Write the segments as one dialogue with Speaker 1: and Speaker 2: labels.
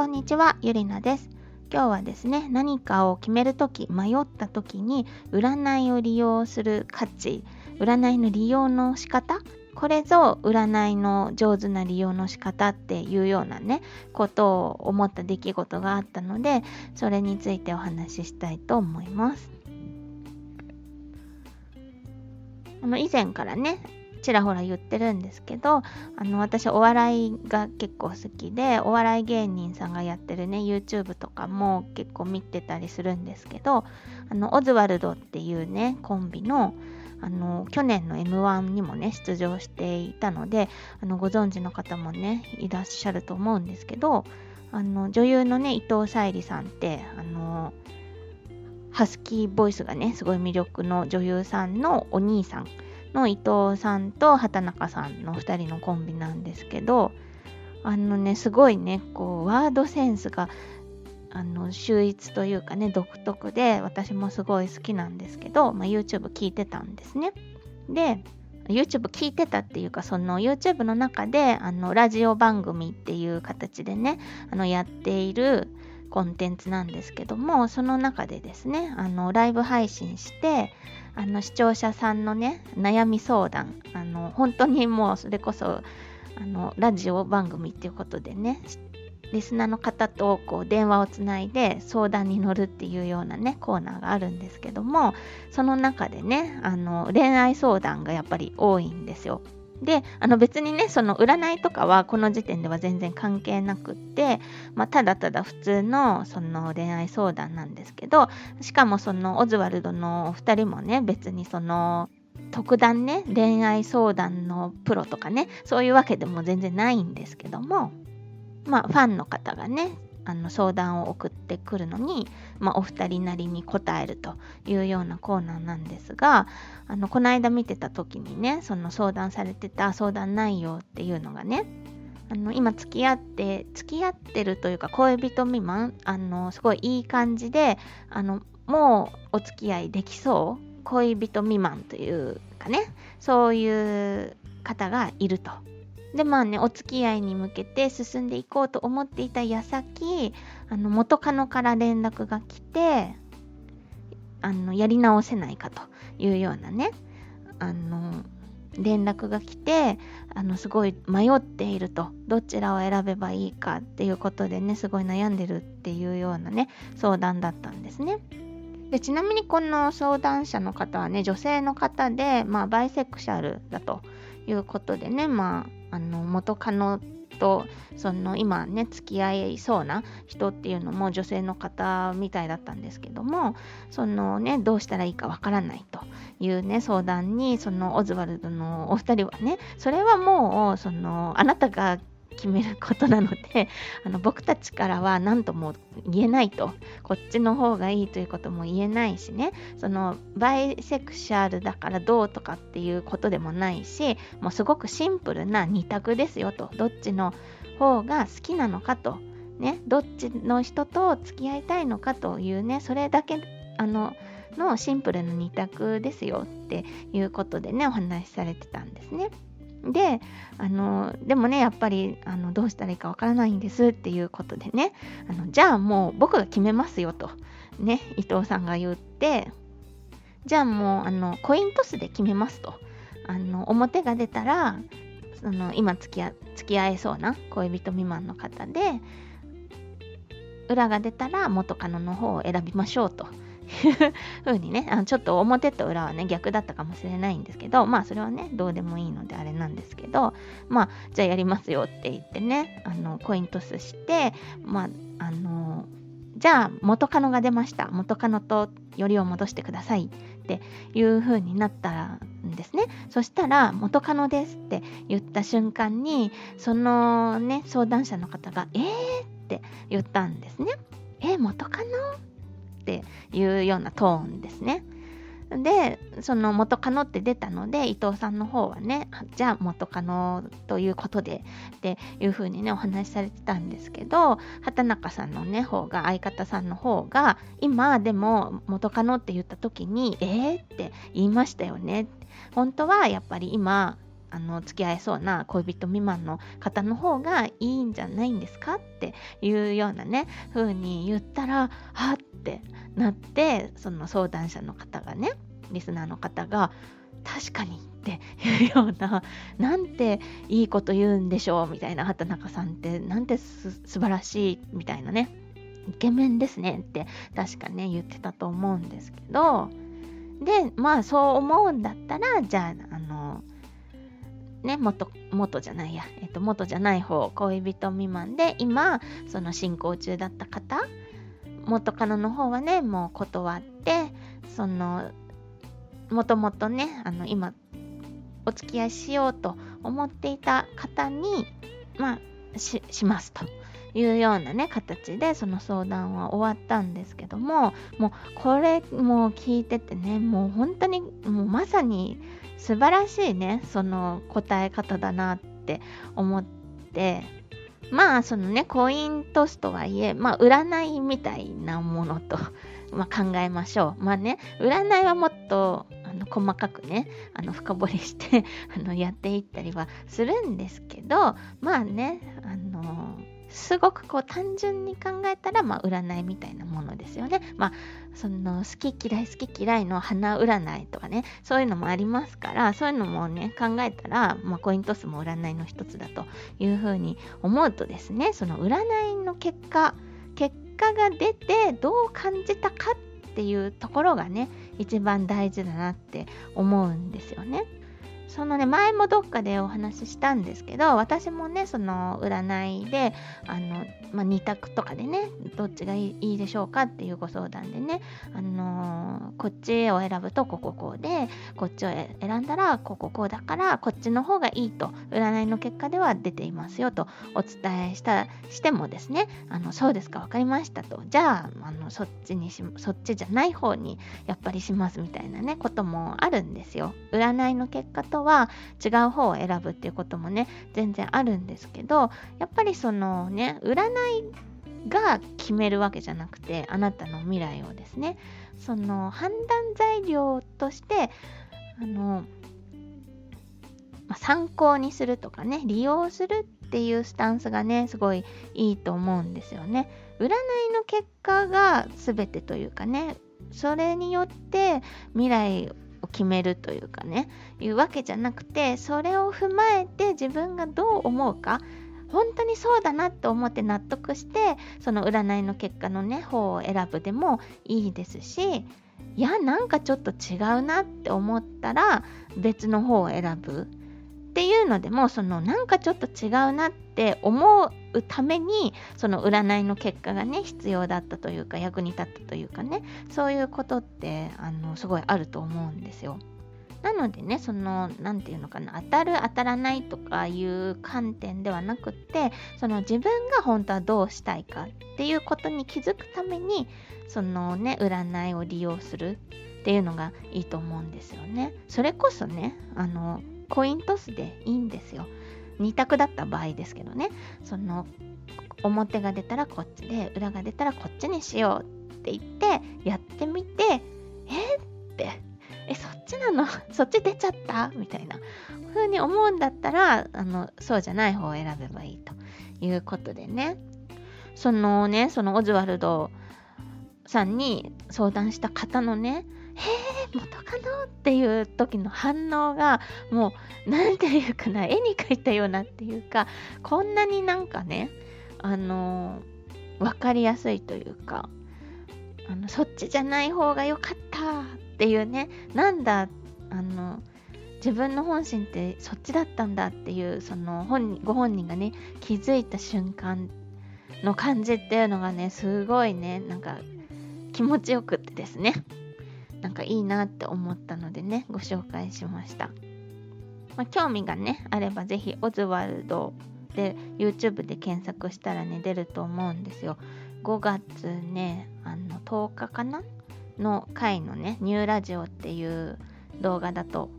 Speaker 1: こんにちは、ゆりなです。今日はですね、何かを決めるとき、迷ったときに、占いを利用する価値、占いの利用の仕方、これぞ占いの上手な利用の仕方っていうようなね、ことを思った出来事があったので、それについてお話ししたいと思います。あの以前からねちらほら言ってるんですけどあの私お笑いが結構好きでお笑い芸人さんがやってるね YouTube とかも結構見てたりするんですけどあのオズワルドっていうねコンビのあの去年の m 1にもね出場していたのであのご存知の方もねいらっしゃると思うんですけどあの女優のね伊藤沙莉さんってあのハスキーボイスがねすごい魅力の女優さんのお兄さんの伊藤さんと畑中さんの2人のコンビなんですけどあのねすごいねこうワードセンスがあの秀逸というかね独特で私もすごい好きなんですけど、まあ、YouTube 聞いてたんですね。で YouTube 聞いてたっていうかその YouTube の中であのラジオ番組っていう形でねあのやっているコンテンツなんですけどもその中でですねあのライブ配信してあの視聴者さんのね悩み相談あの本当にもうそれこそあのラジオ番組っていうことでねリスナーの方とこう電話をつないで相談に乗るっていうようなねコーナーがあるんですけどもその中でねあの恋愛相談がやっぱり多いんですよ。であの別にねその占いとかはこの時点では全然関係なくって、まあ、ただただ普通のその恋愛相談なんですけどしかもそのオズワルドのお二人もね別にその特段ね恋愛相談のプロとかねそういうわけでも全然ないんですけどもまあファンの方がねあの相談を送ってくるのに、まあ、お二人なりに答えるというようなコーナーなんですがあのこの間見てた時にねその相談されてた相談内容っていうのがねあの今付き合って付き合ってるというか恋人未満あのすごいいい感じであのもうお付き合いできそう恋人未満というかねそういう方がいると。でまあねお付き合いに向けて進んでいこうと思っていた矢先あの元カノから連絡が来てあのやり直せないかというようなねあの連絡が来てあのすごい迷っているとどちらを選べばいいかっていうことでねすごい悩んでるっていうようなね相談だったんですね。でちなみにこの相談者の方はね女性の方で、まあ、バイセクシャルだということでねまああの元カノとその今ね付き合いそうな人っていうのも女性の方みたいだったんですけどもそのねどうしたらいいかわからないというね相談にそのオズワルドのお二人はねそれはもうそのあなたが決めることなので あの僕たちからは何とも言えないと。こっちの方がいいということも言えないしね。そのバイセクシャルだからどうとかっていうことでもないしもうすごくシンプルな2択ですよと。どっちの方が好きなのかと。ね。どっちの人と付き合いたいのかというね。それだけあののシンプルな2択ですよっていうことでねお話しされてたんですね。であのでもねやっぱりあのどうしたらいいかわからないんですっていうことでね。あのじゃあもう僕が決めますよと。ね伊藤さんが言って。じゃあもうあのコイントスで決めますと。あの表が出たらその今付き合付き合えそうな恋人未満の方で裏が出たら元カノの方を選びましょうと。いうにねあのちょっと表と裏はね逆だったかもしれないんですけどまあそれはねどうでもいいのであれなんですけどまあじゃあやりますよって言ってねあのコイントスしてまああのじゃあ元カノが出ました元カノとよりを戻してくださいっていう風になったんですね。そしたら元カノですって言った瞬間にそのね相談者の方がえーって言ったんですね。え元カノ？っていうようなトーンですね。でその元カノって出たので伊藤さんの方はねじゃあ元カノということでっていう風にねお話しされてたんですけど畑中さんのね方が相方さんの方が今でも元カノって言った時にえーって言いましたよね本当はやっぱり今あの付き合えそうな恋人未満の方の方がいいんじゃないんですかっていうようなね風に言ったらはってなってその相談者の方がねリスナーの方が確かにっていうような なんていいこと言うんでしょうみたいな畑中さんってなんてす素晴らしいみたいなねイケメンですねって確かね言ってたと思うんですけどでまあそう思うんだったらじゃああのね元元じゃないや、えっと、元じゃない方恋人未満で今その進行中だった方元カノの方はねもう断ってそのもともとねあの今お付き合いしようと思っていた方にまあしますと。いうようなね形でその相談は終わったんですけどももうこれもう聞いててねもう本当にもうまさに素晴らしいねその答え方だなって思ってまあそのねコイントスとはいえまあ占いみたいなものと、まあ、考えましょう。まあね占いはもっとあの細かくねあの深掘りして あのやっていったりはするんですけどまあねあのすごくこう単純に考えたら、まあ、占いみたいなものですよね。まあ、その好き嫌い好き嫌いの花占いとかね、そういうのもありますから、そういうのもね、考えたら、まあ、コイントスも占いの一つだというふうに思うとですね、その占いの結果、結果が出てどう感じたかっていうところがね、一番大事だなって思うんですよね。そのね前もどっかでお話ししたんですけど私もねその占いであの、まあ、2択とかでねどっちがいいでしょうかっていうご相談でね、あのー、こっちを選ぶとこここうでこっちを選んだらこここうだからこっちの方がいいと占いの結果では出ていますよとお伝えしたしてもですねあのそうですか分かりましたと。じゃああのそっちにしそっちじゃない方にやっぱりしますみたいなねこともあるんですよ。占いの結果とは違う方を選ぶっていうこともね全然あるんですけどやっぱりそのね占いが決めるわけじゃなくてあなたの未来をですねその判断材料としてあの、ま、参考にするとかね利用するっていうスタンスがねすごいいいと思うんですよね。占いの結果が全てというかねそれによって未来決めるというかねいうわけじゃなくてそれを踏まえて自分がどう思うか本当にそうだなと思って納得してその占いの結果のね方を選ぶでもいいですしいやなんかちょっと違うなって思ったら別の方を選ぶ。いうのでもそのなんかちょっと違うなって思うためにその占いの結果がね必要だったというか役に立ったというかねそういうことってあのすごいあると思うんですよ。なのでね、その、何て言うのかな、当たる当たらないとかいう観点ではなくって、その自分が本当はどうしたいかっていうことに気づくために、そのね、占いを利用するっていうのがいいと思うんですよね。それこそね、あの、コイントスでいいんですよ。2択だった場合ですけどね。その表が出たらこっちで裏が出たらこっちにしようって言ってやってみてえってえそっちなの？そっち出ちゃった？みたいな風に思うんだったらあのそうじゃない方を選べばいいということでねそのねそのオズワルドさんに相談した方のねえ元カノっていう時の反応がもう何て言うかな絵に描いたようなっていうか こんなになんかねあの分かりやすいというかあのそっちじゃない方が良かったっていうねなんだあの自分の本心ってそっちだったんだっていうその本ご本人がね気づいた瞬間の感じっていうのがねすごいねなんか気持ちよくってですね。なんかいいなって思ったのでね、ご紹介しました。まあ、興味がね、あればぜひオズワルドで YouTube で検索したらね、出ると思うんですよ。5月ね、あの10日かなの回のね、ニューラジオっていう動画だと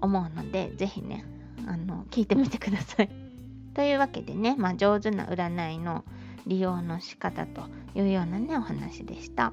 Speaker 1: 思うので、ぜひね、あの聞いてみてください。というわけでね、まあ、上手な占いの利用の仕方というようなね、お話でした。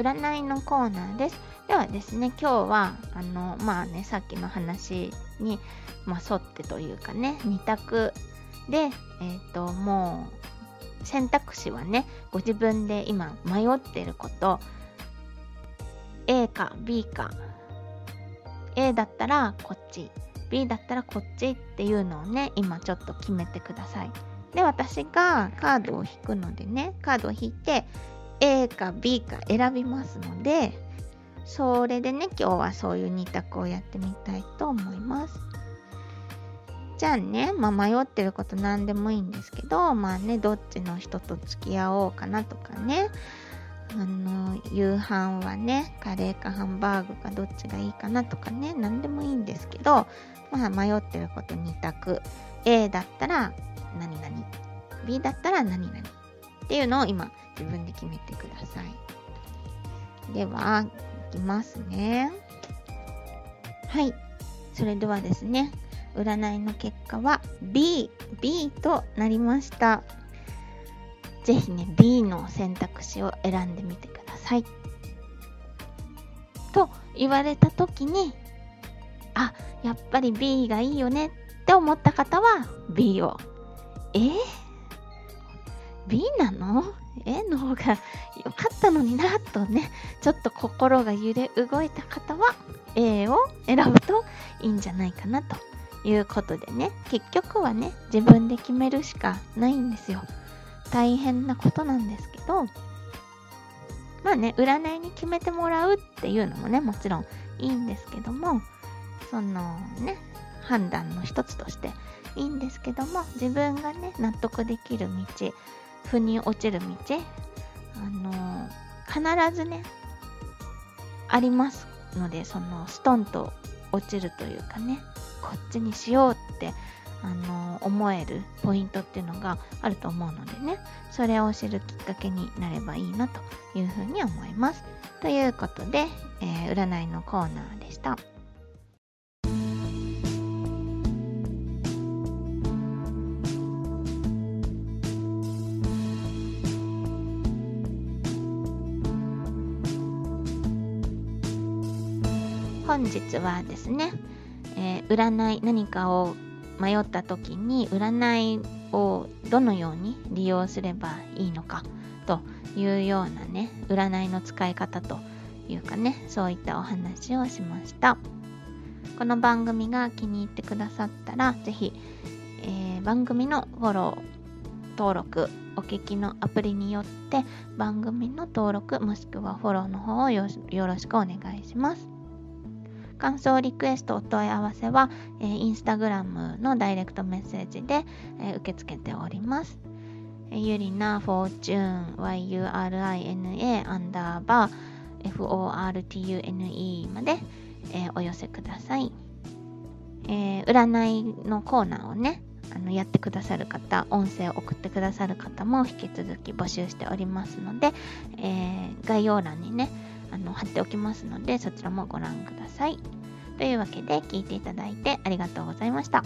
Speaker 1: 占いのコーナーです。ではですね、今日は、あの、まあね、さっきの話に、まあ、沿ってというかね、2択で、えっ、ー、と、もう、選択肢はね、ご自分で今迷ってること、A か B か、A だったらこっち、B だったらこっちっていうのをね、今ちょっと決めてください。で、私がカードを引くのでね、カードを引いて、A か B か選びますので、それでね、今日はそういう2択をやってみたいと思います。じゃあね、まあ、迷ってること何でもいいんですけど、まあね、どっちの人と付き合おうかなとかね、あの、夕飯はね、カレーかハンバーグかどっちがいいかなとかね、何でもいいんですけど、まあ迷ってること2択。A だったら何々、B だったら何々っていうのを今自分で決めてください。では、いきますね。はい。それではですね、占いの結果は B、B となりました。ぜひね、B の選択肢を選んでみてください。と言われた時に、あ、やっぱり B がいいよねって思った方は B を。えー、B なの ?A の方が良かったのになとね、ちょっと心が揺れ動いた方は A を選ぶといいんじゃないかなということでね、結局はね、自分で決めるしかないんですよ。大変なことなんですけど、まあね、占いに決めてもらうっていうのもね、もちろんいいんですけども、そのね、判断の一つとしていいんですけども、自分がね、納得できる道、腑に落ちる道、あの必ずね、ありますので、そのストンと落ちるというかね、こっちにしようってあの思えるポイントっていうのがあると思うのでねそれを知るきっかけになればいいなというふうに思います。ということで、えー、占いのコーナーでした。本日はですね、えー、占い何かを迷った時に占いをどのように利用すればいいのかというようなね占いの使い方というかねそういったお話をしました。この番組が気に入ってくださったら是非、えー、番組のフォロー登録お聞きのアプリによって番組の登録もしくはフォローの方をよろしくお願いします。感想リクエストお問い合わせは、えー、インスタグラムのダイレクトメッセージで、えー、受け付けております。えー、ゆりなフォーチューン yurina アンダーバー fortune まで、えー、お寄せください。えー、占いのコーナーをね、あのやってくださる方、音声を送ってくださる方も引き続き募集しておりますので、えー、概要欄にね、あの貼っておきますのでそちらもご覧ください。というわけで聞いていただいてありがとうございました。